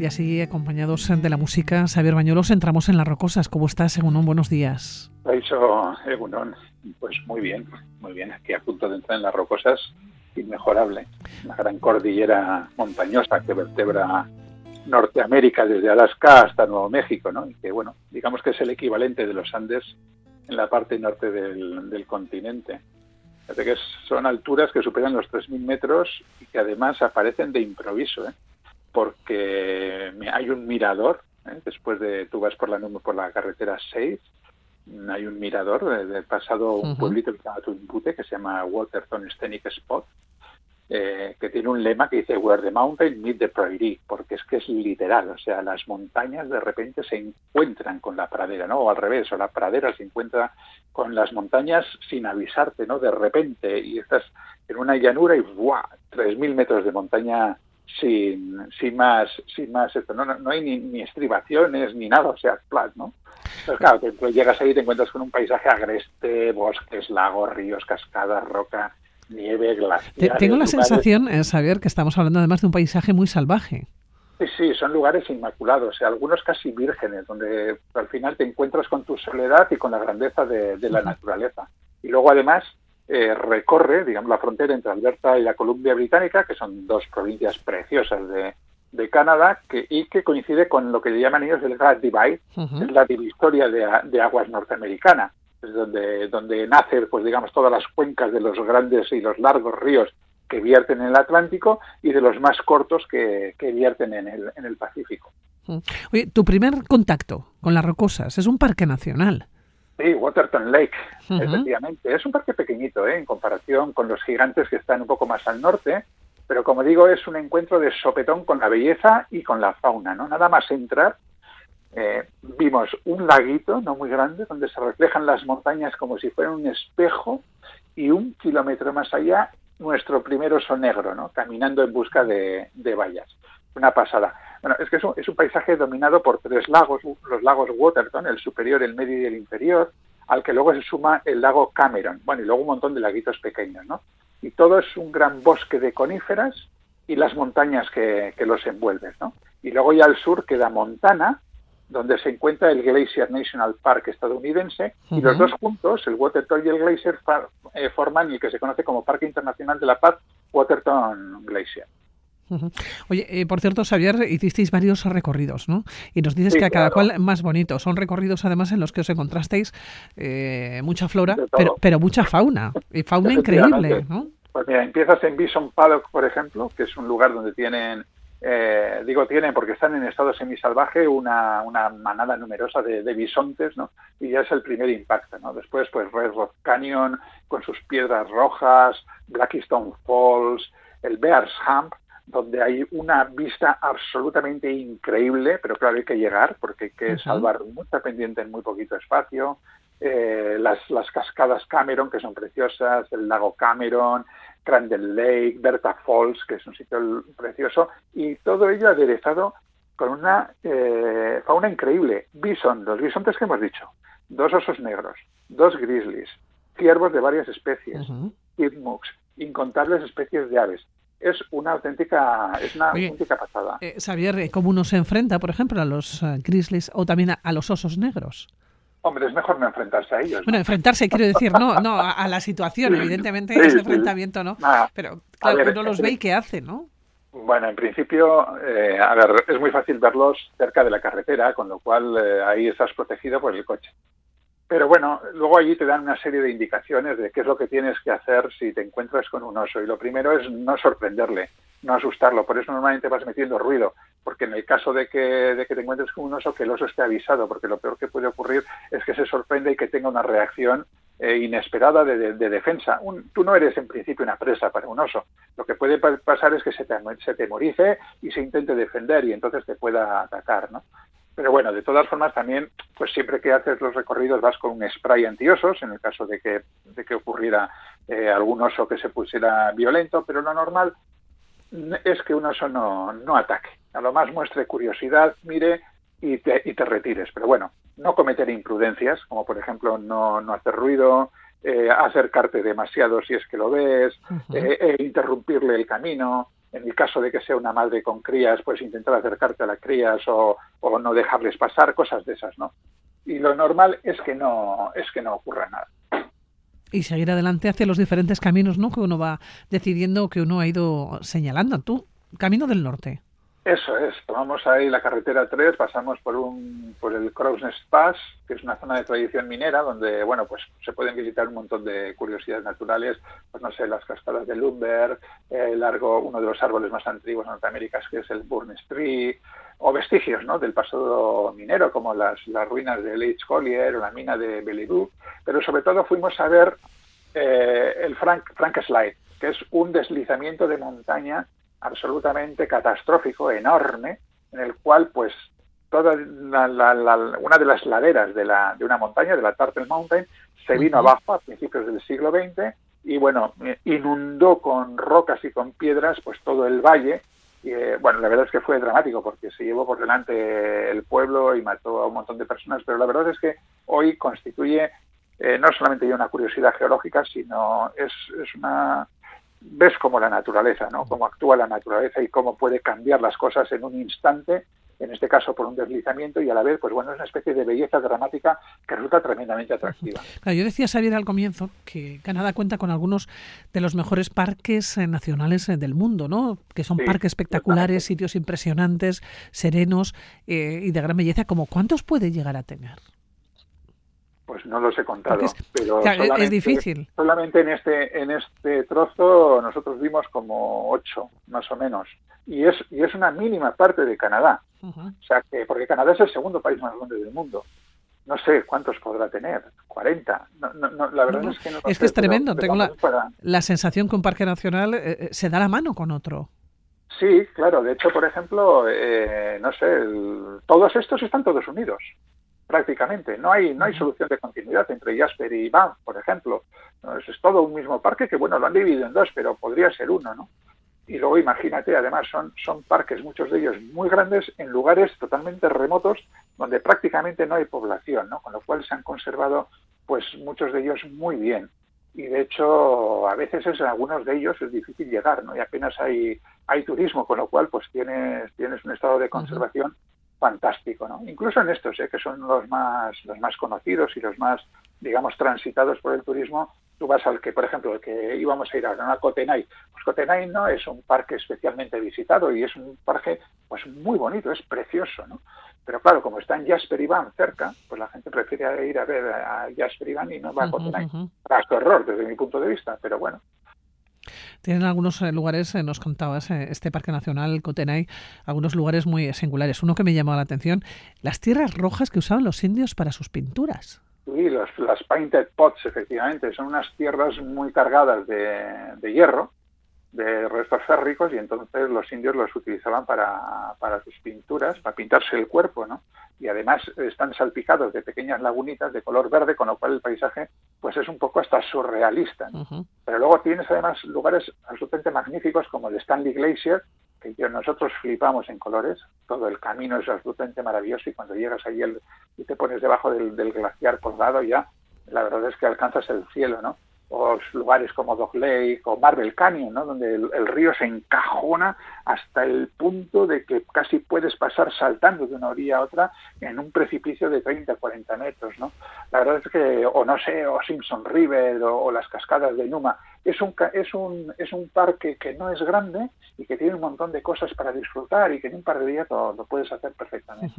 Y así, acompañados de la música, Xavier Bañuelos, entramos en las rocosas. ¿Cómo estás, Egunon? Buenos días. Eso, Egunon, pues muy bien, muy bien. Aquí a punto de entrar en las rocosas, inmejorable. Una gran cordillera montañosa que vertebra Norteamérica desde Alaska hasta Nuevo México, ¿no? Y que, bueno, digamos que es el equivalente de los Andes en la parte norte del, continente. Que son alturas que superan los 3.000 metros y que además aparecen de improviso, ¿eh? Porque hay un mirador, ¿eh? después de tú vas por la, por la carretera 6, mm, hay un mirador, eh, de pasado un pueblito que se llama Tuimpute, que se llama Waterton Scenic Spot, eh, que tiene un lema que dice Where the mountain meet the prairie, porque es que es literal, o sea, las montañas de repente se encuentran con la pradera, ¿no? O al revés, o la pradera se encuentra con las montañas sin avisarte, ¿no? De repente, y estás en una llanura y ¡buah! 3.000 metros de montaña sin, sin más, sin más esto. No, no, no hay ni, ni, estribaciones ni nada, o sea, flat, ¿no? Entonces, claro, te, llegas ahí y te encuentras con un paisaje agreste, bosques, lagos, ríos, cascadas, roca, nieve, glaciares. Tengo la lugares... sensación, eh, Xavier, que estamos hablando además de un paisaje muy salvaje. Sí, sí, son lugares inmaculados, o sea, algunos casi vírgenes, donde al final te encuentras con tu soledad y con la grandeza de, de la naturaleza. Y luego, además, eh, recorre, digamos, la frontera entre Alberta y la Columbia Británica, que son dos provincias preciosas de, de Canadá, que, y que coincide con lo que llaman ellos el Great Divide, uh -huh. es la divisoria de, de aguas norteamericana, es donde, donde nace, pues digamos, todas las cuencas de los grandes y los largos ríos que vierten en el Atlántico y de los más cortos que, que vierten en el, en el Pacífico. Oye, tu primer contacto con las rocosas es un parque nacional. Sí, Waterton Lake, uh -huh. efectivamente. Es un parque pequeñito, ¿eh? en comparación con los gigantes que están un poco más al norte, pero como digo, es un encuentro de sopetón con la belleza y con la fauna, ¿no? Nada más entrar, eh, vimos un laguito, no muy grande, donde se reflejan las montañas como si fuera un espejo, y un kilómetro más allá, nuestro primer oso negro, ¿no? Caminando en busca de, de bayas. Una pasada. Bueno, es que es un, es un, paisaje dominado por tres lagos, los lagos Waterton, el superior, el medio y el inferior, al que luego se suma el lago Cameron, bueno, y luego un montón de laguitos pequeños, ¿no? Y todo es un gran bosque de coníferas y las montañas que, que los envuelven, ¿no? Y luego ya al sur queda Montana, donde se encuentra el Glacier National Park estadounidense, uh -huh. y los dos juntos, el Waterton y el Glacier, eh, forman el que se conoce como Parque Internacional de la Paz, Waterton Glacier. Uh -huh. Oye, eh, por cierto, Xavier, hicisteis varios recorridos, ¿no? Y nos dices sí, que a cada claro. cual más bonito. Son recorridos, además, en los que os encontrasteis eh, mucha flora, pero, pero mucha fauna. Y fauna increíble, ¿no? Pues mira, empiezas en Bison Paddock, por ejemplo, que es un lugar donde tienen, eh, digo tienen porque están en estado semisalvaje, una, una manada numerosa de, de, bisontes, ¿no? Y ya es el primer impacto, ¿no? Después, pues Red Rock Canyon, con sus piedras rojas, Blackstone Falls, el Bears Hump, donde hay una vista absolutamente increíble, pero claro, hay que llegar porque hay que uh -huh. salvar mucha pendiente en muy poquito espacio. Eh, las, las cascadas Cameron, que son preciosas, el lago Cameron, Crandall Lake, Bertha Falls, que es un sitio precioso, y todo ello aderezado con una eh, fauna increíble. Bison, los bisontes que hemos dicho, dos osos negros, dos grizzlies, ciervos de varias especies, uh -huh. incontables especies de aves es una auténtica, es una Oye, auténtica pasada. Eh, Xavier, ¿cómo uno se enfrenta, por ejemplo, a los uh, grizzlies o también a, a, los osos negros? Hombre, es mejor no enfrentarse a ellos. Bueno, ¿no? enfrentarse, quiero decir, no, no a, a la situación, evidentemente sí, ese sí. enfrentamiento no, pero claro, ver, uno los ve y qué hace, ¿no? Bueno, en principio, eh, a ver, es muy fácil verlos cerca de la carretera, con lo cual eh, ahí estás protegido por el coche. Pero bueno, luego allí te dan una serie de indicaciones de qué es lo que tienes que hacer si te encuentras con un oso. Y lo primero es no sorprenderle, no asustarlo. Por eso normalmente vas metiendo ruido, porque en el caso de que, de que te encuentres con un oso, que el oso esté avisado, porque lo peor que puede ocurrir es que se sorprenda y que tenga una reacción eh, inesperada de, de, de defensa. Un, tú no eres en principio una presa para un oso. Lo que puede pasar es que se, te, se temorice y se intente defender y entonces te pueda atacar, ¿no? Pero bueno, de todas formas también, pues siempre que haces los recorridos vas con un spray antiosos, en el caso de que, de que ocurriera eh, algún oso que se pusiera violento, pero lo normal es que un oso no, no ataque. A lo más muestre curiosidad, mire y te, y te retires. Pero bueno, no cometer imprudencias, como por ejemplo no, no hacer ruido, eh, acercarte demasiado si es que lo ves, uh -huh. eh, interrumpirle el camino, en el caso de que sea una madre con crías, pues intentar acercarte a las crías o, o, no dejarles pasar, cosas de esas, ¿no? Y lo normal es que no, es que no ocurra nada. Y seguir adelante hacia los diferentes caminos, ¿no? Que uno va decidiendo, que uno ha ido señalando. Tú, camino del norte. Eso es, tomamos ahí la carretera 3, pasamos por un por el Crowsnest Pass, que es una zona de tradición minera donde, bueno, pues se pueden visitar un montón de curiosidades naturales, pues no sé, las cascadas de Lumber, el largo, uno de los árboles más antiguos en Norteamérica, que es el Burns Tree, o vestigios, ¿no?, del pasado minero, como las, las ruinas de Leitch Collier o la mina de Belirú, pero sobre todo fuimos a ver eh, el Frank, Frank Slide, que es un deslizamiento de montaña absolutamente catastrófico, enorme, en el cual pues toda la, la, la, una de las laderas de, la, de una montaña, de la Turtle Mountain, se vino abajo a principios del siglo XX y bueno, eh, inundó con rocas y con piedras pues todo el valle. Y, eh, bueno, la verdad es que fue dramático porque se llevó por delante el pueblo y mató a un montón de personas, pero la verdad es que hoy constituye eh, no solamente ya una curiosidad geológica, sino es, es una ves como la naturaleza, ¿no? Cómo actúa la naturaleza y cómo puede cambiar las cosas en un instante, en este caso por un deslizamiento y a la vez, pues bueno, es una especie de belleza dramática que resulta tremendamente atractiva. Claro, yo decía, Xavier, al comienzo que Canadá cuenta con algunos de los mejores parques eh, nacionales eh, del mundo, ¿no? Que son Sí, parques espectaculares, sitios impresionantes, serenos eh, y de gran belleza. ¿Como cuántos puede llegar a tener? Pues no los he contado, es- pero Claro, es- es solamente, difícil. solamente en este en este trozo nosotros vimos como ocho, más o menos, y es y es una mínima parte de Canadá. O sea que, porque Canadá es el segundo país más grande del mundo. No sé cuántos podrá tener, 40. No, no, no, la verdad es que no Es sé, que es tremendo, pero tengo la- vamos para- La sensación que un parque nacional eh, eh, se da la mano con otro. Sí, claro. De hecho, por ejemplo, eh, no sé, el- todos estos están todos unidos, prácticamente. No hay no hay solución de continuidad entre Jasper y Banff, por ejemplo. No, es, es todo un mismo parque que, bueno, lo han dividido en dos, pero podría ser uno, ¿no? Y luego imagínate, además son, son parques, muchos de ellos muy grandes, en lugares totalmente remotos donde prácticamente no hay población, ¿no? Con lo cual se han conservado, pues muchos de ellos muy bien. Y de hecho, a veces es, en algunos de ellos es difícil llegar, ¿no? Y apenas hay, hay turismo, con lo cual pues tienes, tienes un estado de conservación fantástico, ¿no? Incluso en estos, ¿eh? que son los más, los más conocidos y los más, digamos, transitados por el turismo, tú vas al que, por ejemplo, el que íbamos a ir ahora, ¿no? a Cotenay. Pues Cotenay no es un parque especialmente visitado y es un parque pues muy bonito, es precioso, ¿no? Pero claro, como está en Jasper y Van cerca, pues la gente prefiere ir a ver a Jasper y Van y no va a Cotenay. su error, desde mi punto de vista, pero bueno. Tienen algunos eh, lugares, eh, nos contabas, eh, este Parque Nacional Cotenay, algunos lugares muy singulares. Uno que me llamó la atención, las tierras rojas que usaban los indios para sus pinturas. Sí, las painted pots, efectivamente, son unas tierras muy cargadas de hierro, de restos férricos, y entonces los indios los utilizaban para, para sus pinturas, para pintarse el cuerpo, ¿no? Y además están salpicados de pequeñas lagunitas de color verde, con lo cual el paisaje pues es un poco hasta surrealista. ¿no? Pero luego tienes además lugares absolutamente magníficos como el Stanley Glacier, que nosotros flipamos en colores. Todo el camino es absolutamente maravilloso y cuando llegas ahí el- y te pones debajo del, del glaciar colgado ya, la verdad es que alcanzas el cielo, ¿no? O lugares como Dog Lake o Marble Canyon, ¿no? Donde el, río se encajona hasta el punto de que casi puedes pasar saltando de una orilla a otra en un precipicio de 30, 40 metros, ¿no? La verdad es que, o no sé, o Simpson River o, las cascadas de Numa, es un, es, un, es un parque que no es grande y que tiene un montón de cosas para disfrutar y que en un par de días lo, puedes hacer perfectamente.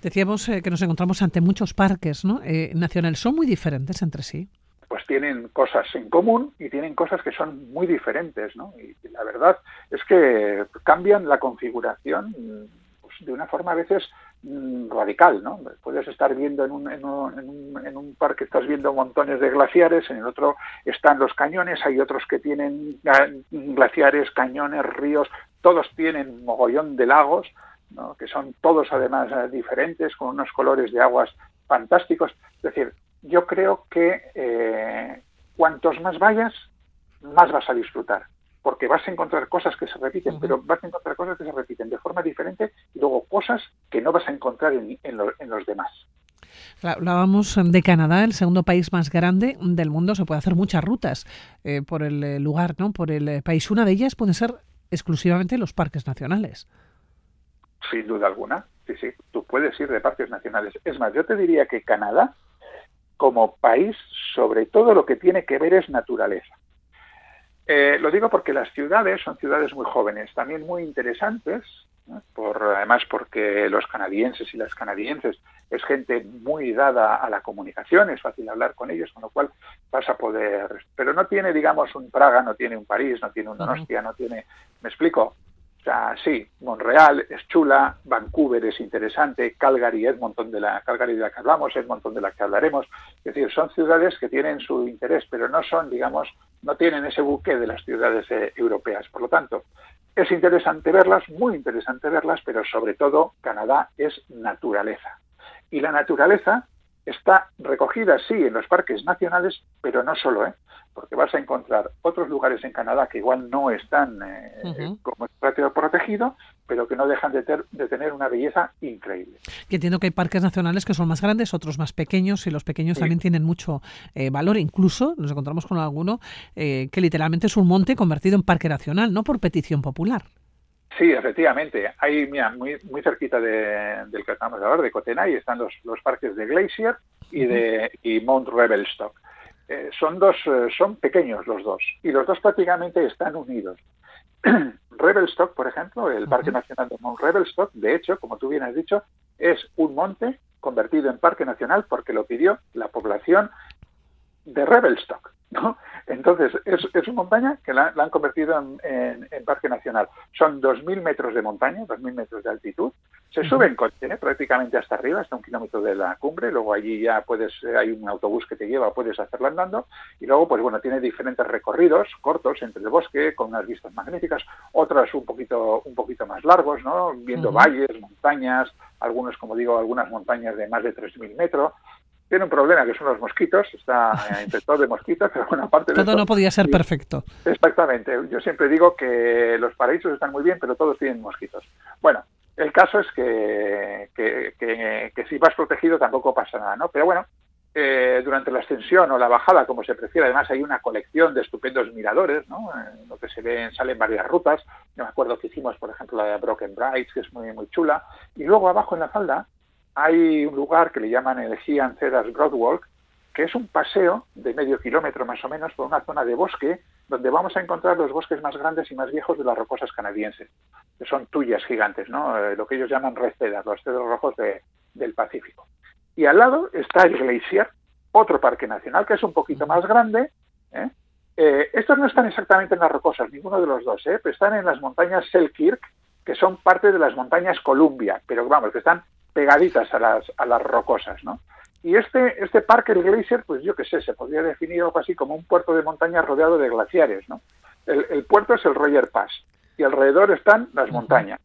Decíamos eh, que nos encontramos ante muchos parques ¿no? eh, nacionales. Son muy diferentes entre sí. Pues tienen cosas en común y tienen cosas que son muy diferentes, ¿no? Y, la verdad es que cambian la configuración pues, de una forma a veces mm, radical, ¿no? Puedes estar viendo en un, en, un, en, un, en un parque, estás viendo montones de glaciares, en el otro están los cañones, hay otros que tienen ga- glaciares, cañones, ríos, todos tienen mogollón de lagos, ¿no? que son todos además diferentes, con unos colores de aguas fantásticos. Es decir, yo creo que eh, cuantos más vayas, más vas a disfrutar porque vas a encontrar cosas que se repiten, pero vas a encontrar cosas que se repiten de forma diferente y luego cosas que no vas a encontrar en, en lo- en los demás. Hablábamos de Canadá, el segundo país más grande del mundo. Se puede hacer muchas rutas eh, por el eh, lugar, ¿no? por el país. Una de ellas puede ser exclusivamente los parques nacionales. Sin duda alguna, sí, sí, tú puedes ir de parques nacionales. Es más, yo te diría que Canadá, como país, sobre todo lo que tiene que ver es naturaleza. Eh, lo digo porque las ciudades son ciudades muy jóvenes, también muy interesantes, ¿no? por, además porque los canadienses y las canadienses es gente muy dada a la comunicación, es fácil hablar con ellos, con lo cual vas a poder, pero no tiene, digamos, un Praga, no tiene un París, no tiene un Ujú. Ostia, no tiene, ¿me explico? O sea, sí, Montreal es chula, Vancouver es interesante, Calgary, Edmonton de la Calgary de la que hablamos, Edmonton de la que hablaremos. Es decir, son ciudades que tienen su interés, pero no son, digamos, no tienen ese buque de las ciudades eh, europeas. Por lo tanto, es interesante verlas, muy interesante verlas, pero sobre todo Canadá es naturaleza. Y la naturaleza está recogida, sí, en los parques nacionales, pero no solo, ¿eh? Porque vas a encontrar otros lugares en Canadá que igual no están eh, Ujú. como espacio protegido, pero que no dejan de, ter- de tener una belleza increíble. Entiendo que hay parques nacionales que son más grandes, otros más pequeños, y los pequeños Sí. también tienen mucho eh, valor. Incluso nos encontramos con alguno eh, que literalmente es un monte convertido en parque nacional, no por petición popular. Sí, efectivamente. Ahí, mira, muy, muy cerquita de- del que estamos de hablar, de Cotenay, están los, los parques de Glacier y de y Mount Revelstock. Eh, son dos, eh, son pequeños los dos y los dos prácticamente están unidos. Revelstock, por ejemplo, el Parque. Nacional de Mount Revelstock, de hecho, como tú bien has dicho, es un monte convertido en parque nacional porque lo pidió la población de Revelstock, ¿no? Entonces, es, es una montaña que la, la han convertido en, en- en parque nacional. Son 2.000 metros de montaña, 2.000 metros de altitud. Se sube en coche, ¿eh? prácticamente hasta arriba, hasta un kilómetro de la cumbre. Luego allí ya puedes, eh, hay un autobús que te lleva, puedes hacerlo andando. Y luego, pues bueno, tiene diferentes recorridos cortos entre el bosque, con unas vistas magníficas, otras un poquito, un poquito más largos, ¿no? Viendo valles, montañas, algunos, como digo, algunas montañas de más de 3.000 metros. Tiene un problema que son los mosquitos, está eh, infectado de mosquitos, pero bueno, aparte de Todo no podía ser perfecto. Exactamente. Yo siempre digo que los paraísos están muy bien, pero todos tienen mosquitos. Bueno, el caso es que, que, que- que si vas protegido tampoco pasa nada, ¿no? Pero bueno, eh, durante la ascensión o la bajada, como se prefiere, además hay una colección de estupendos miradores, ¿no? En lo que se ven, salen varias rutas. Yo me acuerdo que hicimos, por ejemplo, la de Broken Brights, que es muy, muy chula. Y luego abajo en la falda hay un lugar que le llaman el Gian Cedars Broadwalk, que es un paseo de medio kilómetro más o menos por una zona de bosque donde vamos a encontrar los bosques más grandes y más viejos de las rocosas canadienses, que son tuyas gigantes, ¿no? Eh, lo que ellos llaman red los cedros rojos de- del Pacífico. Y al lado está el Glacier, otro parque nacional que es un poquito más grande. ¿eh? Eh, estos no están exactamente en las rocosas, ninguno de los dos, ¿eh? pero están en las montañas Selkirk, que son parte de las montañas Columbia, pero vamos, que están pegaditas a las, a las rocosas, ¿no? Y este, este parque, el Glacier, pues yo qué sé, se podría definir algo así como un puerto de montaña rodeado de glaciares, ¿no? El, el puerto es el Roger Pass y alrededor están las montañas,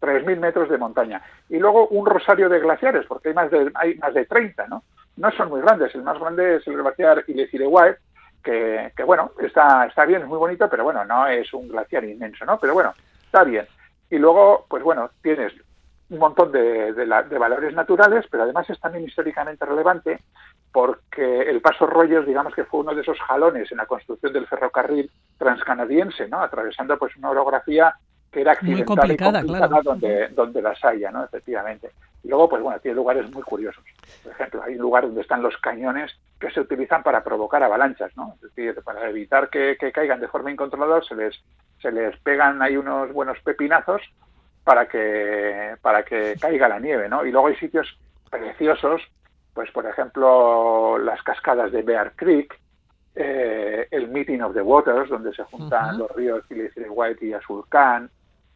3.000 metros de montaña. Y luego un rosario de glaciares, porque hay más de, hay más de 30, ¿no? No son muy grandes, el más grande es el glaciar Illecillewaet, que, que bueno, está, está bien, es muy bonito, pero bueno, no es un glaciar inmenso, ¿no? Pero bueno, está bien. Y luego, pues bueno, tienes un montón de, de la- de valores naturales, pero además es también históricamente relevante porque el Paso Rogers, digamos que fue uno de esos jalones en la construcción del ferrocarril transcanadiense, ¿no? Atravesando pues una orografía que era Muy accidental complicada, y complicada claro. donde, donde las haya, ¿no? Efectivamente. Y luego, pues bueno, tiene lugares muy curiosos. Por ejemplo, hay un lugar donde están los cañones que se utilizan para provocar avalanchas, ¿no? Es decir, para evitar que, que caigan de forma incontrolada, se les, se les pegan ahí unos buenos pepinazos para que, para que caiga la nieve, ¿no? Y luego hay sitios preciosos, pues por ejemplo, las cascadas de Bear Creek, eh, el Meeting of the Waters, donde se juntan los ríos White y Azulcán,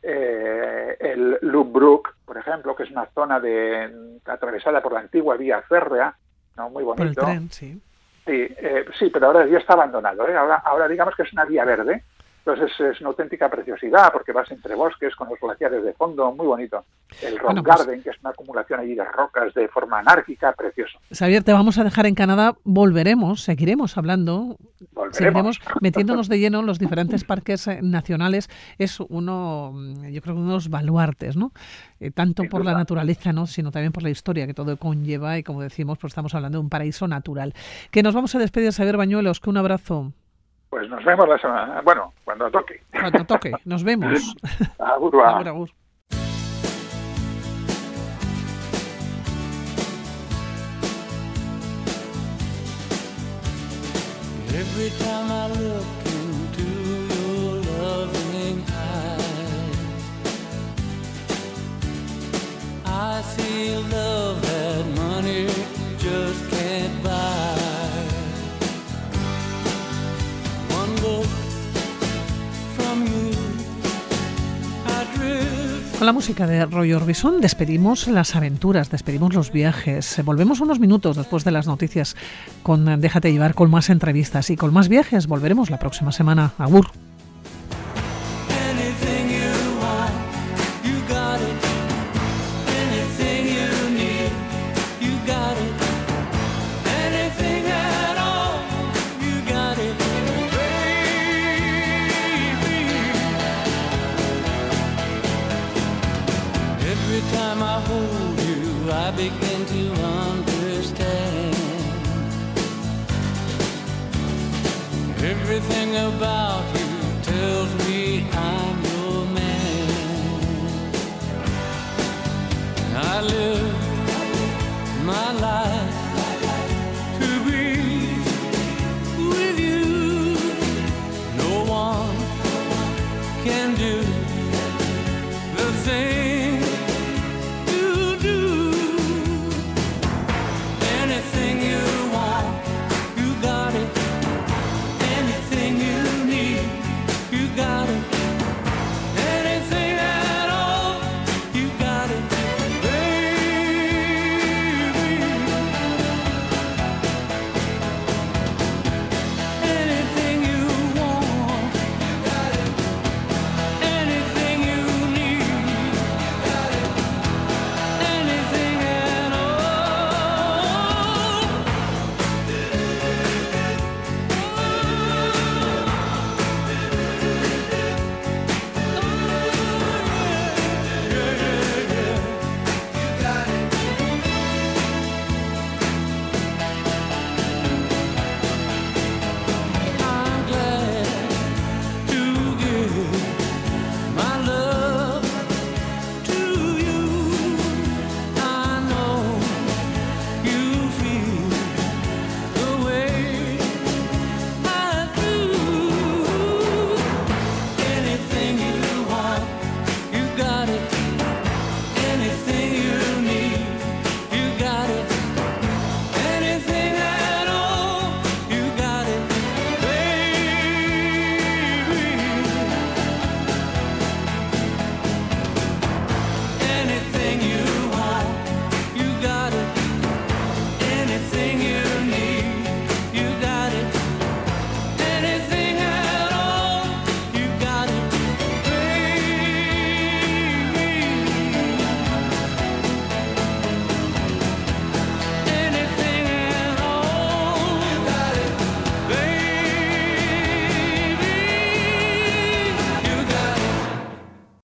eh, el Loop Brook, por ejemplo, que es una zona de, atravesada por la antigua vía férrea, ¿no? muy Por el bonito. tren, sí. Sí, eh, sí, pero ahora ya está abandonado. ¿eh? Ahora, ahora digamos que es una vía verde. Entonces es una auténtica preciosidad porque vas entre bosques con los glaciares de fondo, muy bonito. El Rock Bueno, pues- Garden, que es una acumulación allí de rocas de forma anárquica, precioso. Xavier, te vamos a dejar en Canadá, volveremos, seguiremos hablando, Volveremos. seguiremos metiéndonos de lleno en los diferentes parques eh, nacionales. Es uno, mm, yo creo que uno de los baluartes, ¿no? Eh, tanto Sin por la naturaleza, ¿no? Sino también por la historia que todo conlleva y como decimos, pues estamos hablando de un paraíso natural. Que nos vamos a despedir, Xavier Bañuelos, que un abrazo. Pues nos vemos la semana. Bueno, cuando toque. Cuando toque, nos vemos. Agur, va. Agur, agur. Every time I look Con la música de Roy Orbison despedimos las aventuras, despedimos los viajes. Volvemos unos minutos después de las noticias con Déjate llevar con más entrevistas y con más viajes. Volveremos la próxima semana. Agur.